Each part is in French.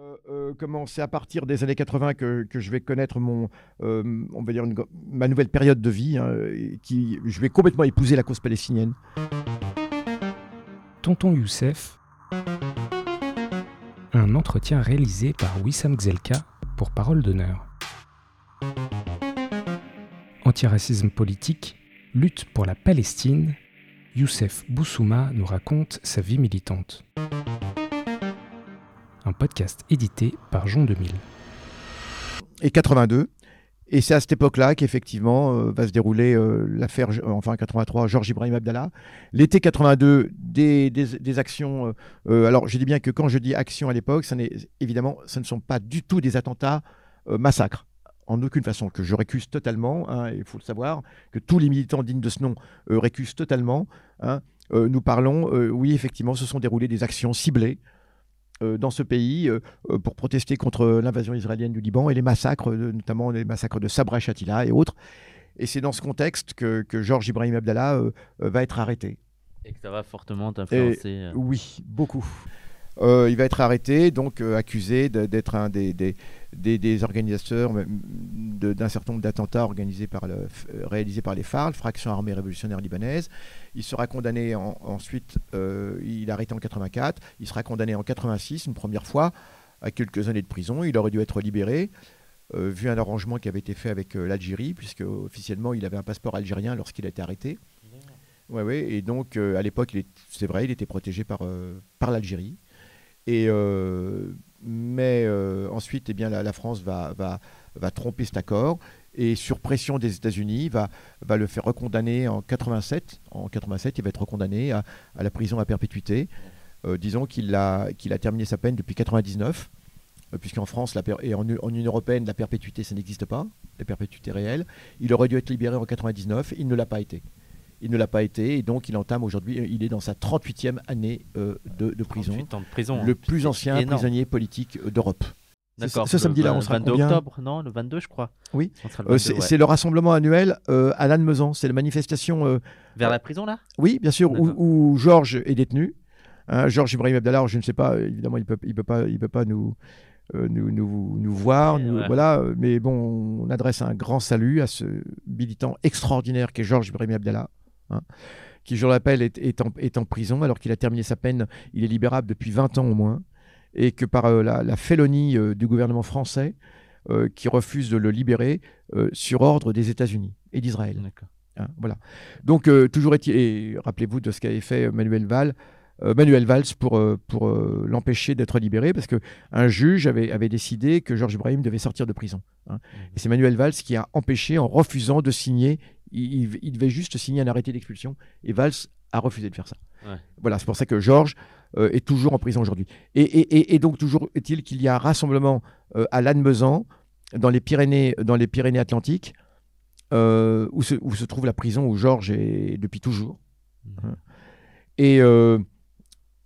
Euh, euh, comment c'est à partir des années 80 que, que je vais connaître mon, euh, on va dire ma nouvelle période de vie, hein, qui, je vais complètement épouser la cause palestinienne. Tonton Youssef. Un entretien réalisé par Wissam Gzelka pour Parole d'honneur. Antiracisme politique, lutte pour la Palestine. Youssef Boussouma nous raconte sa vie militante. Un podcast édité par Jean 2000. Et 82. Et c'est à cette époque-là qu'effectivement euh, va se dérouler euh, l'affaire, euh, enfin 83, Georges Ibrahim Abdallah. L'été 82, des, des- des actions. euh, alors je dis bien que quand je dis actions à l'époque, ça n'est évidemment, ce ne sont pas du tout des attentats massacres. En aucune façon, que je récuse totalement, hein, il faut le savoir, que tous les militants dignes de ce nom récusent totalement. hein. Nous parlons, oui, effectivement, se sont déroulées des actions ciblées dans ce pays euh, euh, pour protester contre l'invasion israélienne du Liban et les massacres, euh, notamment les massacres de Sabra et Shatila et autres. Et c'est dans ce contexte que, que Georges Ibrahim Abdallah euh, euh, va être arrêté. Et que ça va fortement t'influencer. euh. Oui, beaucoup. Euh, il va être arrêté, donc euh, accusé d'être un des, des, des- des organisateurs d'un certain nombre d'attentats organisés par le, euh, réalisés par les FARC, Fraction Armée Révolutionnaire Libanaise. Il sera condamné en- ensuite, il est arrêté en 84, il sera condamné en 86, une première fois, à quelques années de prison. Il aurait dû être libéré, euh, vu un arrangement qui avait été fait avec euh, l'Algérie, puisque officiellement il avait un passeport algérien lorsqu'il a été arrêté. Ouais, ouais, et donc euh, à l'époque, c'est vrai, il était protégé par, par l'Algérie. Euh, mais euh, ensuite, eh bien, la, France va, va, tromper cet accord et sur pression des États-Unis, va, le faire recondamner en 87. En 87, il va être recondamné à, la prison à perpétuité. Euh, disons qu'il a, terminé sa peine depuis 99, euh, puisqu'en France et en, en Union européenne, la perpétuité, ça n'existe pas, la perpétuité réelle. Il aurait dû être libéré en 99, il ne l'a pas été. Il ne l'a pas été, et donc il entame aujourd'hui, euh, il est dans sa 38e année euh, de, de prison 38 ans de prison. le hein. plus ancien énorme. prisonnier politique euh, d'Europe. Ce- D'accord. Ce le samedi-là, on 20 sera 22 combien octobre, non Le 22, je crois. Oui. Le Euh, 22, C'est ouais. le rassemblement annuel euh, à Lannemezan. C'est la manifestation, euh, Vers la prison, là? Oui, bien sûr, où, où Georges est détenu. Hein, Georges Ibrahim Abdallah, je ne sais pas, évidemment, il ne peut, il peut, pas, il peut pas nous, nous, nous, nous voir. Ouais, nous- ouais. Voilà, mais bon, on adresse un grand salut à ce militant extraordinaire qu'est Georges Ibrahim Abdallah. Hein, qui, je le rappelle, est, est en, est en prison alors qu'il a terminé sa peine. Il est libérable depuis 20 ans au moins. Et que par euh, la, la félonie euh, du gouvernement français, euh, qui refuse de le libérer sur ordre des États-Unis et d'Israël. Hein, voilà. Donc, toujours est-il, et rappelez-vous de ce qu'avait fait Manuel Valls, Manuel Valls pour, pour l'empêcher d'être libéré, parce qu'un juge avait, avait décidé que Georges Ibrahim devait sortir de prison. hein. Et c'est Manuel Valls qui a empêché en refusant de signer, il, devait juste signer un arrêté d'expulsion, et Valls a refusé de faire ça. Ouais. Voilà, c'est pour ça que Georges euh, est toujours en prison aujourd'hui. Et, et- et- et donc, toujours est-il qu'il y a un rassemblement euh, à Lannemezan, dans les Pyrénées, dans les Pyrénées-Atlantiques, euh, où, se, où se trouve la prison où Georges est depuis toujours. Et, euh,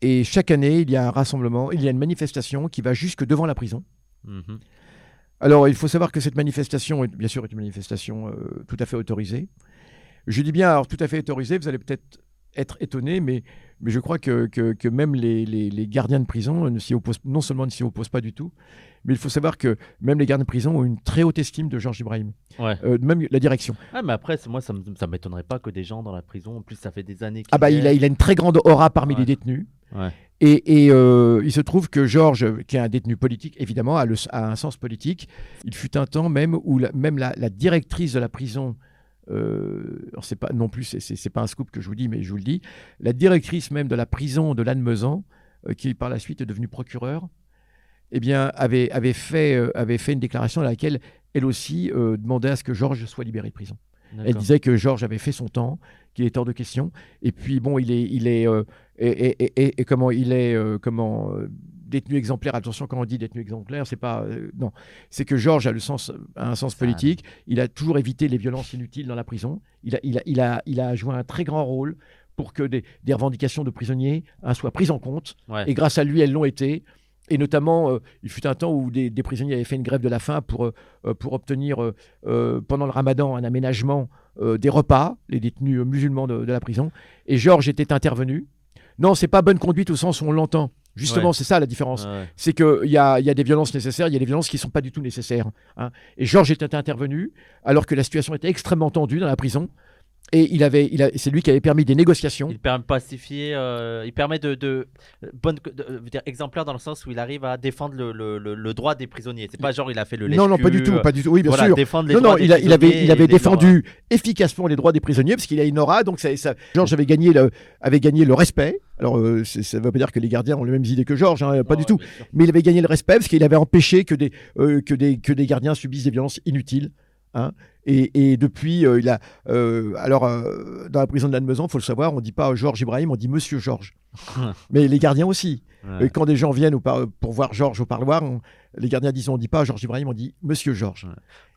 et chaque année, il y a un rassemblement, il y a une manifestation qui va jusque devant la prison. Mhm. Alors, il faut savoir que cette manifestation, est, bien sûr, est une manifestation euh, tout à fait autorisée. Je dis bien, alors, tout à fait autorisée, vous allez peut-être être étonné, mais, mais je crois que, que, que même les, les- les gardiens de prison ne s'y opposent, non seulement ne s'y opposent pas du tout, mais il faut savoir que même les gardiens de prison ont une très haute estime de Georges Ibrahim, Ouais. Euh, même la direction. Ah, mais après, moi, ça ça m'étonnerait pas que des gens dans la prison, en plus, ça fait des années Ah bah, il a, il a une très grande aura parmi Ouais. les détenus. Ouais. Et, et, euh, il se trouve que Georges, qui est un détenu politique, évidemment, a, le- a un sens politique. Il fut un temps même où la, même la, la directrice de la prison, euh, c'est pas non plus, c'est- pas un scoop que je vous dis, mais je vous le dis, la directrice même de la prison de Lannemezan, euh, qui par la suite est devenue procureure, eh bien, avait, avait, fait, avait fait une déclaration dans laquelle elle aussi demandait à ce que Georges soit libéré de prison. Elle disait que Georges avait fait son temps, qu'il est hors de question. Et puis bon, il est, il est, euh, et, et- et- comment il est, euh, comment euh, détenu exemplaire. Attention, quand on dit détenu exemplaire, c'est pas, euh, non, c'est que Georges a le sens, a un sens politique. Il a toujours évité les violences inutiles dans la prison. Il a, il a, il a, il a joué un très grand rôle pour que des, des revendications de prisonniers hein, soient prises en compte. Ouais. Et grâce à lui, elles l'ont été. Et notamment, euh, il fut un temps où des, des prisonniers avaient fait une grève de la faim pour, euh, pour obtenir, euh, pendant le ramadan, un aménagement des repas, les détenus musulmans de, de la prison. Et Georges était intervenu. Non, c'est pas bonne conduite au sens où on l'entend. Justement, Ouais. c'est ça la différence. Ouais. C'est qu'il y a, il y a des violences nécessaires, il y a des violences qui ne sont pas du tout nécessaires. hein. Et Georges était intervenu alors que la situation était extrêmement tendue dans la prison. Et il avait, il c'est lui qui avait permis des négociations. Il permet de pacifier, euh, il permet de, de, bonne, de- de- veux dire, exemplaire dans le sens où il arrive à défendre le, le, le- le droit des prisonniers. C'est pas genre il a fait le non, non, pas du tout, pas du tout. Oui, bien voilà, sûr. défendre les Non, droits non, des il, a- il avait, il défendu efficacement les droits des prisonniers parce qu'il a une aura, donc ça, ça- Georges avait gagné le, avait gagné le respect. Alors, euh, ça ne veut pas dire que les gardiens ont les mêmes idées que Georges, hein, pas du tout. Mais il avait gagné le respect parce qu'il avait empêché que des, euh, que des, que des gardiens subissent des violences inutiles. Hein. Et, depuis, euh, il a. euh, alors, euh, dans la prison de Lannemezan, il faut le savoir, on ne dit pas Georges Ibrahim, on dit Monsieur Georges. Mais les gardiens aussi. Ouais. Et quand des gens viennent pour voir Georges au parloir, on- les gardiens disent on ne dit pas Georges Ibrahim, on dit Monsieur Georges.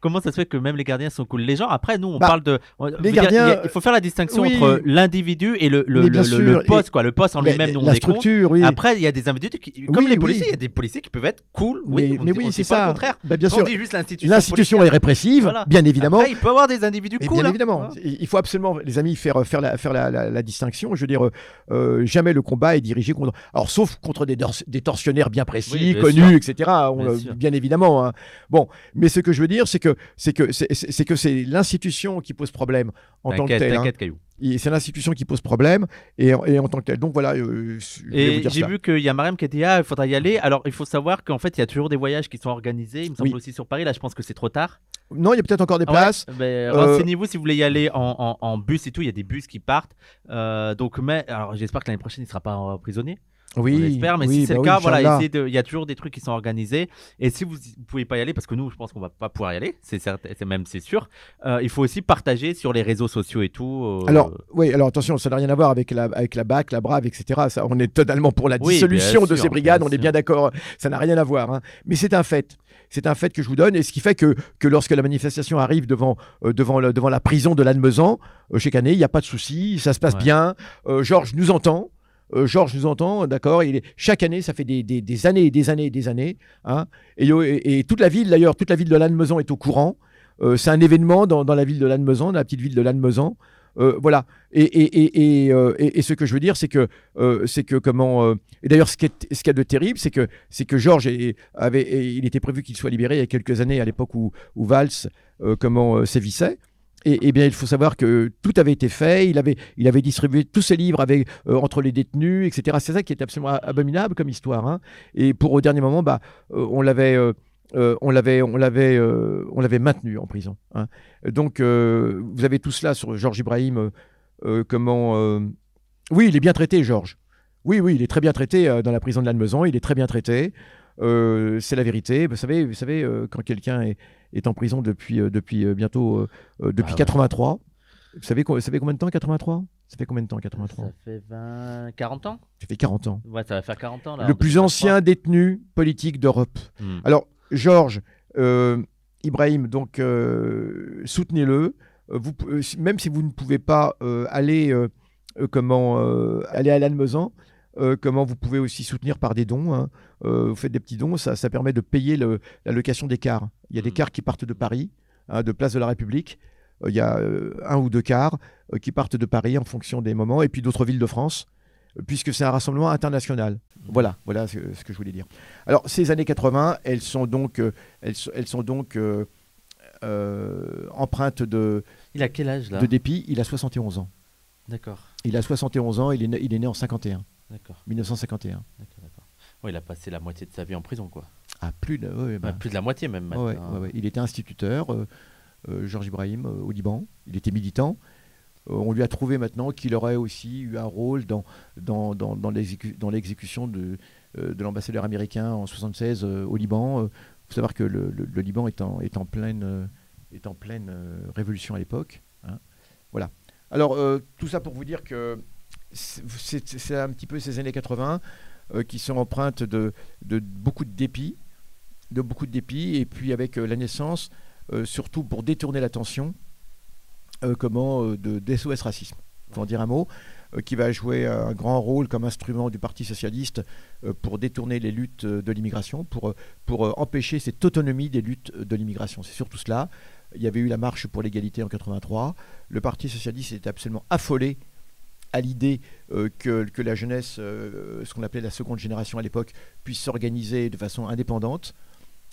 Comment ça se fait que même les gardiens sont cool? Les gens, après, nous, on Bah, parle de. les dire, gardiens- il faut faire la distinction Oui. entre l'individu et le, le, le- le- sûr, le poste, quoi. Le poste en lui-même, nous, on la structure, oui. Après, il y a des individus qui, comme Oui, les oui. policiers, il y a des policiers qui peuvent être cool. Oui, mais, on mais on oui, c'est pas ça. le contraire. Bah, bien On sûr, dit juste l'institution. l'institution est répressive, Voilà. bien évidemment. Après, il peut y avoir des individus cool. bien hein. évidemment, il faut absolument, les amis, faire, faire, la, faire la distinction. Je veux dire, euh, euh, jamais le combat est dirigé contre. Alors, sauf contre des, des tortionnaires bien précis, Oui, bien connus, etc. on- Bien évidemment. hein. Bon, mais ce que je veux dire, c'est que c'est que c'est que c'est l'institution qui pose problème en tant que T'inquiète, telle. hein. Caillou. C'est l'institution qui pose problème et, en- et en tant que telle. Donc voilà, euh, Et j'ai vu qu'il y a Mariam qui dit Ah, il faudra y aller. Alors, il faut savoir qu'en fait, il y a toujours des voyages qui sont organisés. Il me semble Oui. aussi sur Paris. Là, je pense que c'est trop tard. Non, il y a peut-être encore des Ah ouais places. Ben, Euh, Renseignez-vous si vous voulez y aller en, en- en bus et tout. Il y a des bus qui partent. Euh, donc, mais alors j'espère que l'année prochaine, il ne sera pas prisonnier. Oui, on espère. Mais oui, si c'est bah le oui, cas, voilà, essayez de- il y a toujours des trucs qui sont organisés. Et si vous ne pouvez pas y aller, parce que nous, je pense qu'on va pas pouvoir y aller, c'est même c'est sûr. euh, il faut aussi partager sur les réseaux sociaux et tout. euh, Alors, oui, alors attention, ça n'a rien à voir avec la, avec la BAC, la BRAV, etc. Ça, on est totalement pour la Oui, dissolution de ces brigades, on est bien d'accord, ça n'a rien à voir. hein. Mais c'est un fait. C'est un fait que je vous donne, et ce qui fait que, que lorsque la manifestation arrive devant, euh, devant, le- devant la prison de Lannemezan, chaque année, il n'y a pas de souci, ça se passe Ouais. bien. Georges nous entend. Euh, Georges nous entend, d'accord. Chaque année, ça fait des, années et des années et des années. hein. Et, toute la ville, d'ailleurs, toute la ville de Lannemezan est au courant. Euh, c'est un événement dans, la ville de Lannemezan, dans la petite ville de Lannemezan. Euh, voilà. Et, euh, ce que je veux dire, c'est que, c'est que comment. et d'ailleurs, ce qu'il y a de terrible, c'est que, que Georges avait, il était prévu qu'il soit libéré il y a quelques années, à l'époque où, où Valls, comment sévissait. Et, et bien, il faut savoir que tout avait été fait. Il avait, il avait distribué tous ses livres avec, euh, entre les détenus, etc. C'est ça qui est absolument abominable comme histoire. hein. Et pour au dernier moment, bah, euh, on l'avait. euh, euh, on l'avait, on l'avait, euh, on l'avait maintenu en prison. hein. Donc, euh, vous avez tout cela sur Georges Ibrahim. euh, euh, comment euh, Oui, il est bien traité, Georges. Oui, oui, il est très bien traité euh, dans la prison de Lannemezan. Il est très bien traité. Euh, c'est la vérité. Vous savez, vous savez, euh, quand quelqu'un est, est en prison depuis, euh, depuis bientôt depuis Ah ouais. 83. Vous savez, co- vous savez combien de temps 83 Ça fait combien de temps 83 Ça fait 20... 40 ans Ça fait 40 ans. Ouais, ça va faire 40 ans. Là, le plus 2023. ancien détenu politique d'Europe. Hmm. Alors, Georges, Ibrahim, donc soutenez-le. Vous, même si vous ne pouvez pas aller, comment, aller à Lannemezan, euh, comment vous pouvez aussi soutenir par des dons. hein. Euh, vous faites des petits dons, ça, ça permet de payer le- la location des cars. Il y a des Mhm. cars qui partent de Paris, hein, de Place de la République. Euh, il y a un ou deux cars qui partent de Paris en fonction des moments, et puis d'autres villes de France, puisque c'est un rassemblement international. Voilà, voilà ce, ce que je voulais dire. Alors, ces années 80, elles sont donc, euh, elles, sont- elles sont donc euh, euh, empreintes de, Il a quel âge là? de dépit? Il a 71 ans. D'accord, Il a 71 ans, il est il est né en 51, d'accord, 1951. d'accord, d'accord. Ouais, il a passé la moitié de sa vie en prison, quoi. Ah, plus de, ouais, bah, Ouais, plus de la moitié même. ouais, maintenant. ouais, ouais. Il était instituteur, euh, euh, Georges Ibrahim, euh, au Liban. Il était militant. On lui a trouvé maintenant qu'il aurait aussi eu un rôle dans, dans, dans, dans l'exécu- dans l'exécution de, de l'ambassadeur américain en 76 euh, au Liban. Il faut savoir que le, le- le Liban est en, est en pleine, est en pleine révolution à l'époque. hein. Voilà. Alors, tout ça pour vous dire que c'est un petit peu ces années 80 euh, qui sont empreintes de, beaucoup de dépit, et puis avec euh, la naissance, euh, surtout pour détourner l'attention, comment de d'SOS racisme. Faut en dire un mot, qui va jouer un grand rôle comme instrument du Parti socialiste pour détourner les luttes de l'immigration, pour, pour empêcher cette autonomie des luttes de l'immigration. C'est surtout cela. Il y avait eu la marche pour l'égalité en 83. Le Parti socialiste était absolument affolé à l'idée euh, que, que la jeunesse, euh, ce qu'on appelait la seconde génération à l'époque, puisse s'organiser de façon indépendante.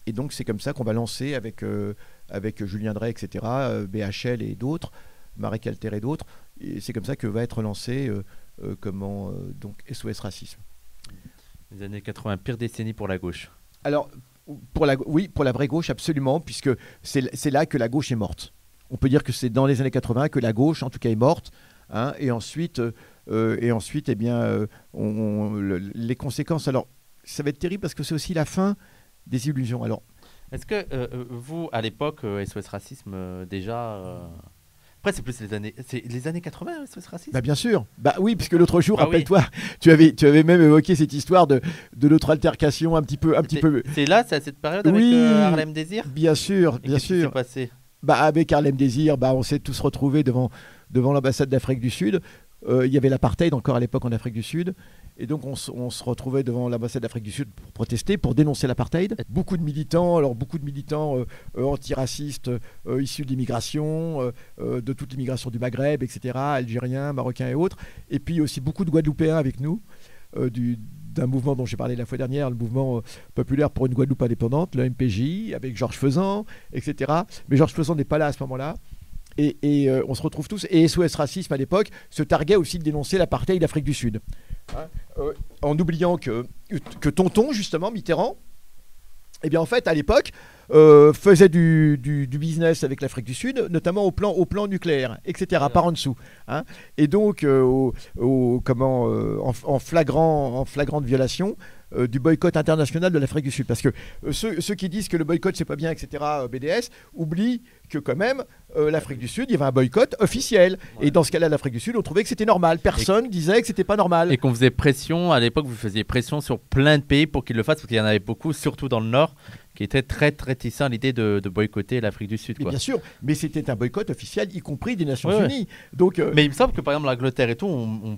Et donc c'est comme ça qu'on va lancer avec, euh, avec Julien Drey, etc., BHL et d'autres, Marek Alter et d'autres. Et c'est comme ça que va être lancé comment, donc SOS Racisme. Les années 80, pire décennie pour la gauche. Alors, pour la, oui, pour la vraie gauche, absolument, puisque c'est là que la gauche est morte. On peut dire que c'est dans les années 80 que la gauche, en tout cas, est morte. Hein, et ensuite, euh, et ensuite eh bien, euh, on- on- le- les conséquences. Alors, ça va être terrible parce que c'est aussi la fin des illusions. Alors, Est-ce que euh, vous, à l'époque, SOS Racisme, déjà. Après, c'est plus les années, c'est les années 80, SOS Racisme? Bah, bien sûr. Bah oui, puisque l'autre jour, Ah oui. rappelle-toi, tu avais, tu avais même évoqué cette histoire de, de notre altercation un petit peu, un petit C'est- peu. C'est là, c'est à cette période avec Oui. euh, Harlem Désir? Bien sûr, Et bien qu'est-ce qui s'est sûr. passé? Bah, avec Harlem Désir, bah, on s'est tous retrouvés devant, devant l'ambassade d'Afrique du Sud. Euh, Il y avait l'apartheid encore à l'époque en Afrique du Sud. Et donc, on, se retrouvait devant l'ambassade d'Afrique du Sud pour protester, pour dénoncer l'apartheid. Beaucoup de militants, alors beaucoup de militants euh, euh, antiracistes issus de l'immigration, de toute l'immigration du Maghreb, etc., algériens, marocains et autres. Et puis aussi beaucoup de Guadeloupéens avec nous, du d'un mouvement dont j'ai parlé la fois dernière, le mouvement populaire pour une Guadeloupe indépendante, le MPJ, avec Georges Faisan, etc. Mais Georges Faisan n'est pas là à ce moment-là. Et, et, euh, on se retrouve tous. Et SOS Racisme à l'époque se targuait aussi de dénoncer l'apartheid d'Afrique du Sud. Hein, euh, en oubliant que, que Tonton, justement, Mitterrand, eh bien en fait, à l'époque, euh, faisait du, du- du business avec l'Afrique du Sud, notamment au plan, au plan nucléaire, etc., par en dessous. hein. Et donc, euh, au- au- comment, euh, en, en flagrant, en flagrante violation du boycott international de l'Afrique du Sud. Parce que ceux, ceux qui disent que le boycott c'est pas bien, etc., BDS, oublient que quand même, euh, l'Afrique du Sud, il y avait un boycott officiel. Ouais. Et dans ce cas-là, l'Afrique du Sud, on trouvait que c'était normal. Personne disait que c'était pas normal. Et qu'on faisait pression, à l'époque, vous faisiez pression sur plein de pays pour qu'ils le fassent, parce qu'il y en avait beaucoup, surtout dans le Nord, qui étaient très, très réticents à l'idée de, de boycotter l'Afrique du Sud. Quoi. bien sûr, mais c'était un boycott officiel, y compris des Nations Ouais, ouais. Unies. Donc, euh, Mais il me semble que, par exemple, l'Angleterre et tout, on,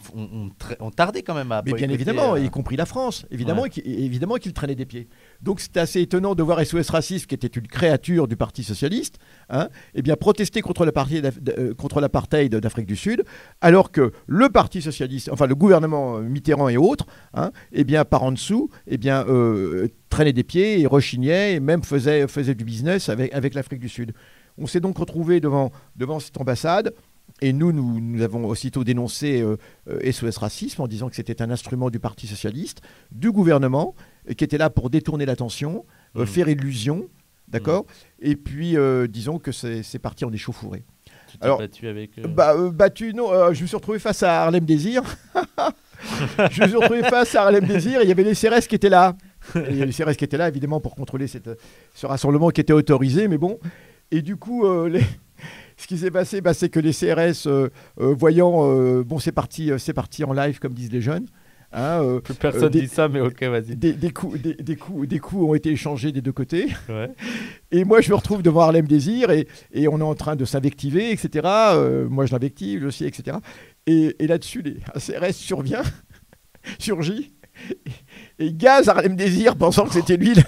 on, tardait quand même à Mais bien évidemment, euh, y compris la France, évidemment, qui- évidemment qu'il traînait des pieds. Donc c'était assez étonnant de voir SOS Racisme, qui était une créature du Parti Socialiste, hein, eh bien protester euh, contre l'apartheid d'Afrique du Sud, alors que le Parti Socialiste, enfin le gouvernement euh, Mitterrand et autres, hein, eh bien par en dessous, eh bien euh, des pieds et rechignait et même faisait, faisait du business avec, avec l'Afrique du Sud. On s'est donc retrouvé devant, devant cette ambassade. Et nous, nous, nous avons aussitôt dénoncé euh, euh, SOS Racisme en disant que c'était un instrument du Parti Socialiste, du gouvernement, qui était là pour détourner l'attention, euh, Mhm. faire illusion, d'accord Et puis, euh, disons que c'est parti en échauffourée. Tu Alors, battu avec. euh, Bah, battu, non, je me suis retrouvé face à Harlem Désir. je me suis retrouvé face à Harlem Désir et il y avait les CRS qui étaient là. Il y a les CRS qui étaient là, évidemment, pour contrôler cette, ce rassemblement qui était autorisé, mais bon. Et du coup, les- ce qui s'est passé, bah, c'est que les CRS, euh, euh, voyant, euh, bon, c'est parti, c'est parti en live, comme disent les jeunes. Hein, euh, Plus personne euh, des- dit ça, mais ok, vas-y. des, des coups, des, des coups, des coups ont été échangés des deux côtés. Ouais. Et moi, je me retrouve devant Harlem Désir et, et on est en train de s'invectiver, etc. Euh, moi, je l'invective, lui aussi, etc. Et, et là-dessus, les, CRS survient, surgit, et, et gaz Harlem Désir pensant que c'était lui le,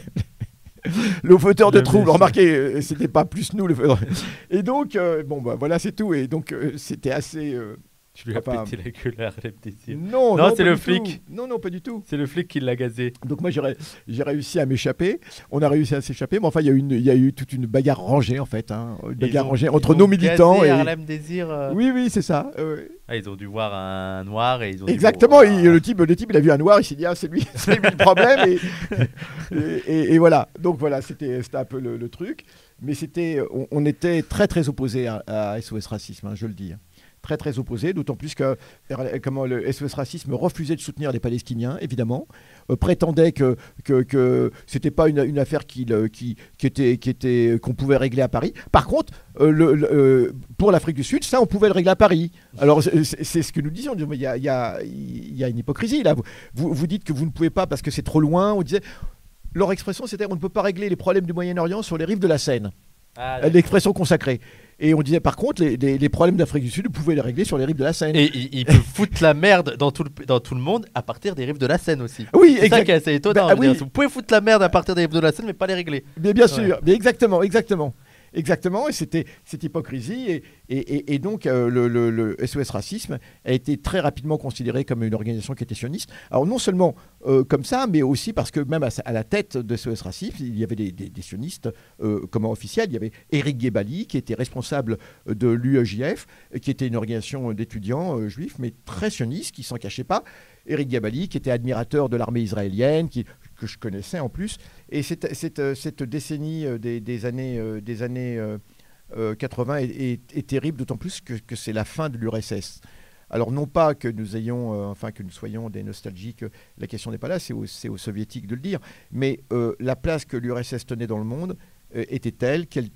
le fauteur de Le troubles. Remarquez, euh, c'était pas plus nous le fauteur. Et donc, euh, bon, bah, voilà, c'est tout. Et donc, euh, c'était assez. Tu lui as Enfin, pété la gueule à. Non, Non, non, c'est le flic. tout. Non, non, pas du tout. C'est le flic qui l'a gazé. Donc moi j'ai ré- j'ai réussi à m'échapper. On a réussi à s'échapper, mais enfin il y a eu une- il y a eu toute une bagarre rangée en fait, hein. une bagarre ont- rangée entre nos militants gazé et Harlem Désir. euh, oui oui c'est ça. euh, Ah, ils ont dû voir un noir et ils ont dit, exactement. bon, il- ah. le type le type il a vu un noir, il s'est dit ah c'est lui c'est lui le problème et, et, et- et voilà. Donc voilà c'était c'était un peu le, le truc, mais c'était on, était très très opposés à, SOS racisme, hein, je le dis. Très très opposés, d'autant plus que euh, comment le SOS racisme refusait de soutenir les Palestiniens, évidemment, euh, prétendait que que, que c'était pas une, affaire le- qui, était qui était qu'on pouvait régler à Paris. Par contre, euh, euh, pour l'Afrique du Sud, ça on pouvait le régler à Paris. Alors c'est ce que nous disions. Il y a, il y, a, y a une hypocrisie là. Vous, vous, vous dites que vous ne pouvez pas parce que c'est trop loin. On disait leur expression c'était on ne peut pas régler les problèmes du Moyen-Orient sur les rives de la Seine. Ah, L'expression consacrée. Et on disait par contre les, les- les problèmes d'Afrique du Sud, vous pouvez les régler sur les rives de la Seine. Et il, il peut foutre la merde dans tout, le, dans tout le monde à partir des rives de la Seine aussi. oui, C'est ça exact- qui est assez étonnant. Bah, je veux dire, oui. Vous pouvez foutre la merde à partir des rives de la Seine, mais pas les régler. Bien sûr, exactement, exactement. Exactement, et c'était cette hypocrisie. Et, donc, euh, le, SOS Racisme a été très rapidement considéré comme une organisation qui était sioniste. Alors, non seulement euh, comme ça, mais aussi parce que même à, la tête de SOS Racisme, il y avait des, sionistes euh, comme officiels. Il y avait Éric Guébali, qui était responsable de l'UEJF, qui était une organisation d'étudiants juifs, mais très sioniste, qui s'en cachait pas. Éric Gabali, qui était admirateur de l'armée israélienne, qui, que je connaissais en plus. Et cette, cette, décennie euh, des, années, euh, des années 80 euh, est, terrible, d'autant plus que, c'est la fin de l'URSS. Alors non pas que nous ayons, enfin que nous soyons des nostalgiques, la question n'est pas là, c'est aux, soviétiques de le dire, mais la place que l'URSS tenait dans le monde était telle qu'elle,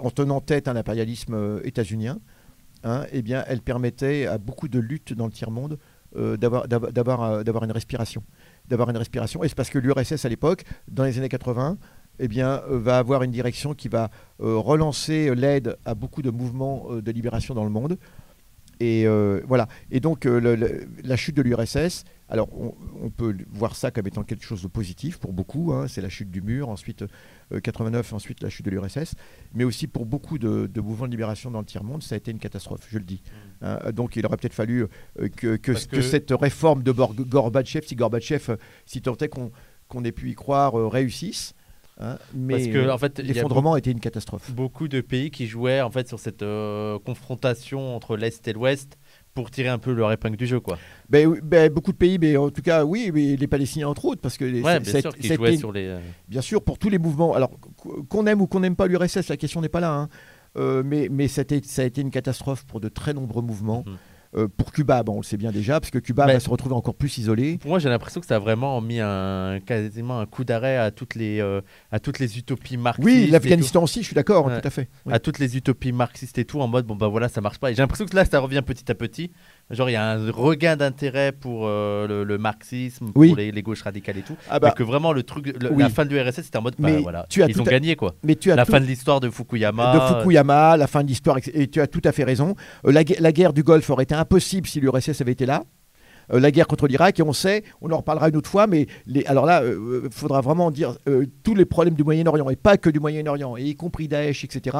en tenant tête à l'impérialisme états-unien, hein, eh bien, elle permettait à beaucoup de luttes dans le tiers-monde euh, d'avoir une respiration. D'avoir une respiration. Et c'est parce que l'URSS à l'époque, dans les années 80, eh euh, va avoir une direction qui va euh, relancer l'aide à beaucoup de mouvements de libération dans le monde. Et voilà. Et donc la chute de l'URSS, alors on, peut voir ça comme étant quelque chose de positif pour beaucoup. Hein. c'est la chute du mur, ensuite 89, euh, ensuite la chute de l'URSS, mais aussi pour beaucoup de, mouvements de libération dans le tiers-monde, ça a été une catastrophe, je le dis. Mm. Hein, donc il aurait peut-être fallu euh, que, que, cette réforme de Gorbatchev, si Gorbatchev, euh, si tant est qu'on ait pu y croire, réussisse. Hein, mais Parce que, en fait, l'effondrement a été une catastrophe. Beaucoup de pays qui jouaient en fait sur cette confrontation entre l'Est et l'Ouest pour tirer un peu leur épingle du jeu, quoi. Ben, ben, beaucoup de pays, mais en tout cas, oui, mais les Palestiniens entre autres, parce que bien sûr, sur les. Euh, bien sûr, pour tous les mouvements. Alors qu'on aime ou qu'on n'aime pas l'URSS, la question n'est pas là. Hein. Euh, mais mais ça a, été, une catastrophe pour de très nombreux mouvements. Mhm. Euh, pour Cuba, bon, on le sait bien déjà, parce que Cuba va se retrouver encore plus isolé. Pour moi, j'ai l'impression que ça a vraiment mis un, quasiment un coup d'arrêt à, toutes les, euh, à toutes les utopies marxistes. Oui, l'Afghanistan aussi, je suis d'accord, tout à fait. À toutes les utopies marxistes et tout, en mode, bon, bah voilà, ça marche pas. Et j'ai l'impression que là, ça revient petit à petit. Genre, il y a un regain d'intérêt pour euh, le, marxisme, pour les, gauches radicales et tout. Ah bah, que vraiment, le truc, la fin de l'URSS, c'était en mode, bah, voilà, tu as ils ont gagné, quoi. Mais tu as la fin de l'histoire de Fukuyama. De Fukuyama, la fin de l'histoire, et tu as tout à fait raison. la, la guerre du Golfe aurait été impossible si l'URSS avait été là. Euh, la guerre contre l'Irak, et on sait, on en reparlera une autre fois, mais les, alors là, il euh, faudra vraiment dire euh, tous les problèmes du Moyen-Orient, et pas que du Moyen-Orient, y compris Daesh, etc.,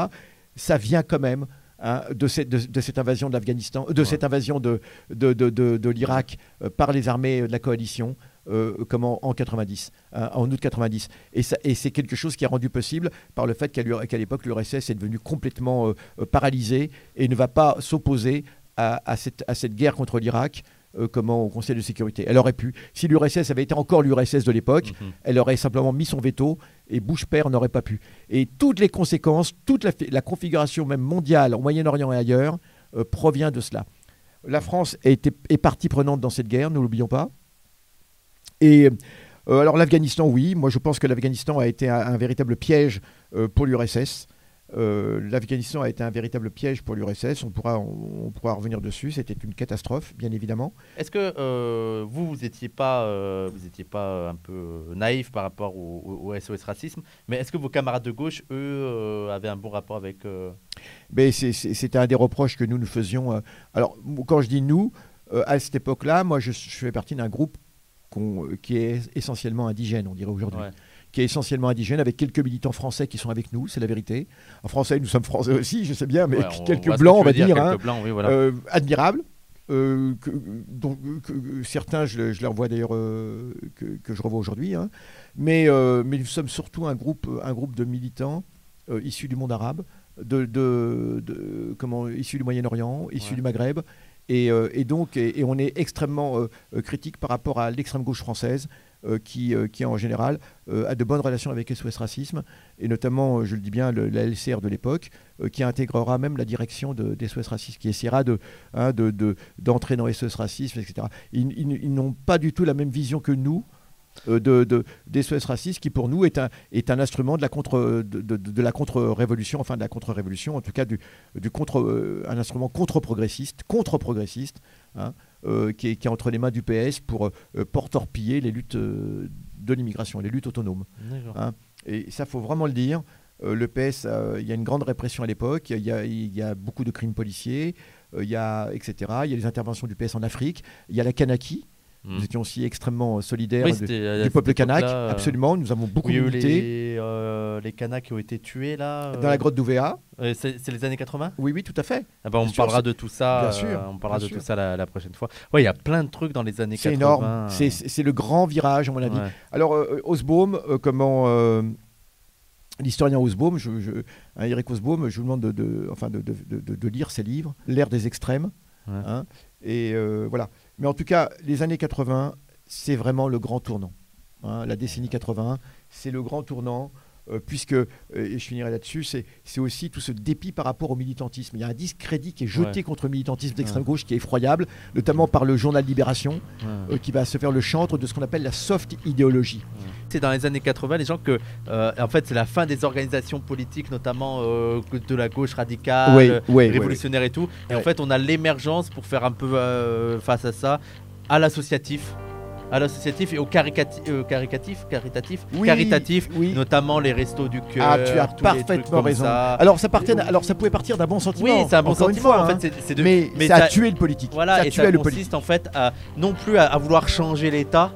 ça vient quand même hein, de, cette, de, cette, invasion de l'Afghanistan, de cette invasion de, de l'Irak par les armées de la coalition. comment en 90, hein, en août 90. Et, et c'est quelque chose qui est rendu possible par le fait qu'à l'époque l'URSS est devenu complètement paralysé et ne va pas s'opposer à, cette, à, cette, guerre contre l'Irak euh, comment au Conseil de sécurité. Elle aurait pu, si l'URSS avait été encore l'URSS de l'époque, mhm. elle aurait simplement mis son veto et Bush père n'aurait pas pu. Et toutes les conséquences, toute la, configuration même mondiale, au Moyen-Orient et ailleurs, euh, provient de cela. La France est, est, partie prenante dans cette guerre, ne l'oublions pas. Et euh, alors l'Afghanistan, oui, moi je pense que l'Afghanistan a été un véritable piège pour l'URSS. Euh, L'Afghanistan a été un véritable piège pour l'URSS. On pourra, on, pourra revenir dessus. C'était une catastrophe, bien évidemment. Est-ce que euh, vous, vous n'étiez pas, euh, vous étiez pas un peu naïf par rapport au, SOS racisme, mais est-ce que vos camarades de gauche, eux, avaient un bon rapport avec C'était un des reproches que nous nous faisions. alors, quand je dis nous, à cette époque-là, moi, je, fais partie d'un groupe qui est essentiellement indigène, on dirait aujourd'hui qui est essentiellement indigène, avec quelques militants français qui sont avec nous, c'est la vérité. En français, nous sommes français aussi, je sais bien, mais quelques blancs, on va dire, hein, euh, admirables. Euh, donc, certains, je, je les revois d'ailleurs, euh, que, je revois aujourd'hui. Hein. mais, mais nous sommes surtout un groupe, un groupe de militants issus du monde arabe, de, de, comment, issus du Moyen-Orient, issus du Maghreb. Et, et donc, et, on est extrêmement critique par rapport à l'extrême gauche française, euh, qui, euh, qui en général euh, a de bonnes relations avec SOS Racisme, et notamment, je le dis bien, la LCR de l'époque, qui intégrera même la direction de, SOS Racisme, qui essaiera de, hein, d'entrer dans SOS Racisme, etc. Ils, n'ont pas du tout la même vision que nous. de, de, SOS Racisme, qui pour nous est un, est un instrument de la contre de, la contre-révolution, enfin de la contre-révolution, en tout cas du, du contre, un instrument contre-progressiste, contre-progressiste, hein, euh, qui, est, entre les mains du PS pour euh, portorpiller les luttes euh, de l'immigration, les luttes autonomes. Hein. et ça, faut vraiment le dire. le PS, il y a une grande répression à l'époque, il y, a beaucoup de crimes policiers, il y a, etc. Il y a les interventions du PS en Afrique, il y a la Kanaki, Nous étions aussi extrêmement solidaires du peuple kanak. Absolument, nous avons beaucoup milité. Les, les Kanaks qui ont été tués là. Dans la grotte d'Ouvéa. c'est les années 80 Oui, oui, tout à fait. Ah bah, on parlera de tout ça. Bien sûr. on parlera de tout ça la, prochaine fois. Ouais, il y a plein de trucs dans les années 80. C'est énorme. C'est le grand virage, à mon avis. Alors, Osbaum, comment L'historien Osbaum, je, hein, Eric Osbaum, je vous demande de, enfin de, de, lire ses livres, L'ère des extrêmes. Hein, et euh, voilà. Mais en tout cas, les années 80, c'est vraiment le grand tournant. Hein, la décennie 80, c'est le grand tournant. Euh, puisque, euh, et je finirai là-dessus, c'est aussi tout ce dépit par rapport au militantisme. Il y a un discrédit qui est jeté contre le militantisme d'extrême gauche qui est effroyable, notamment par le journal Libération, qui va se faire le chantre de ce qu'on appelle la soft idéologie. C'est dans les années 80 les gens que euh, en fait c'est la fin des organisations politiques notamment euh, de la gauche radicale révolutionnaire et tout. Et en fait on a l'émergence pour faire un peu euh, face à ça à l'associatif à l'associatif et au caricatif, caricatif, caritatif, caritatif, notamment les restos du cœur. Ah, tu as parfaitement raison. Alors ça partait, alors ça pouvait partir d'un bon sentiment. Oui, c'est un bon sentiment. en fait, hein. mais, ça, a tué le politique. Voilà, ça et ça consiste en fait à non plus à vouloir changer l'État,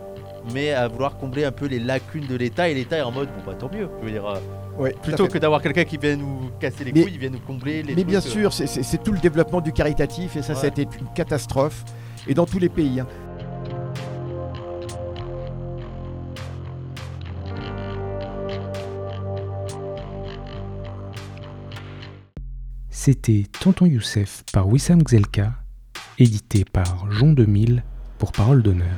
mais à vouloir combler un peu les lacunes de l'État. Et l'État est en mode, bon bah tant mieux. Je veux dire, euh, plutôt que d'avoir quelqu'un qui vient nous casser les couilles, il vient nous combler les Mais bien euh. sûr, c'est tout le développement du caritatif, et ça, ça a été une catastrophe, et dans tous les pays. Hein. C'était Tonton Youssef par Wissam Gzelka, édité par Jean 2000 pour Parole d'honneur.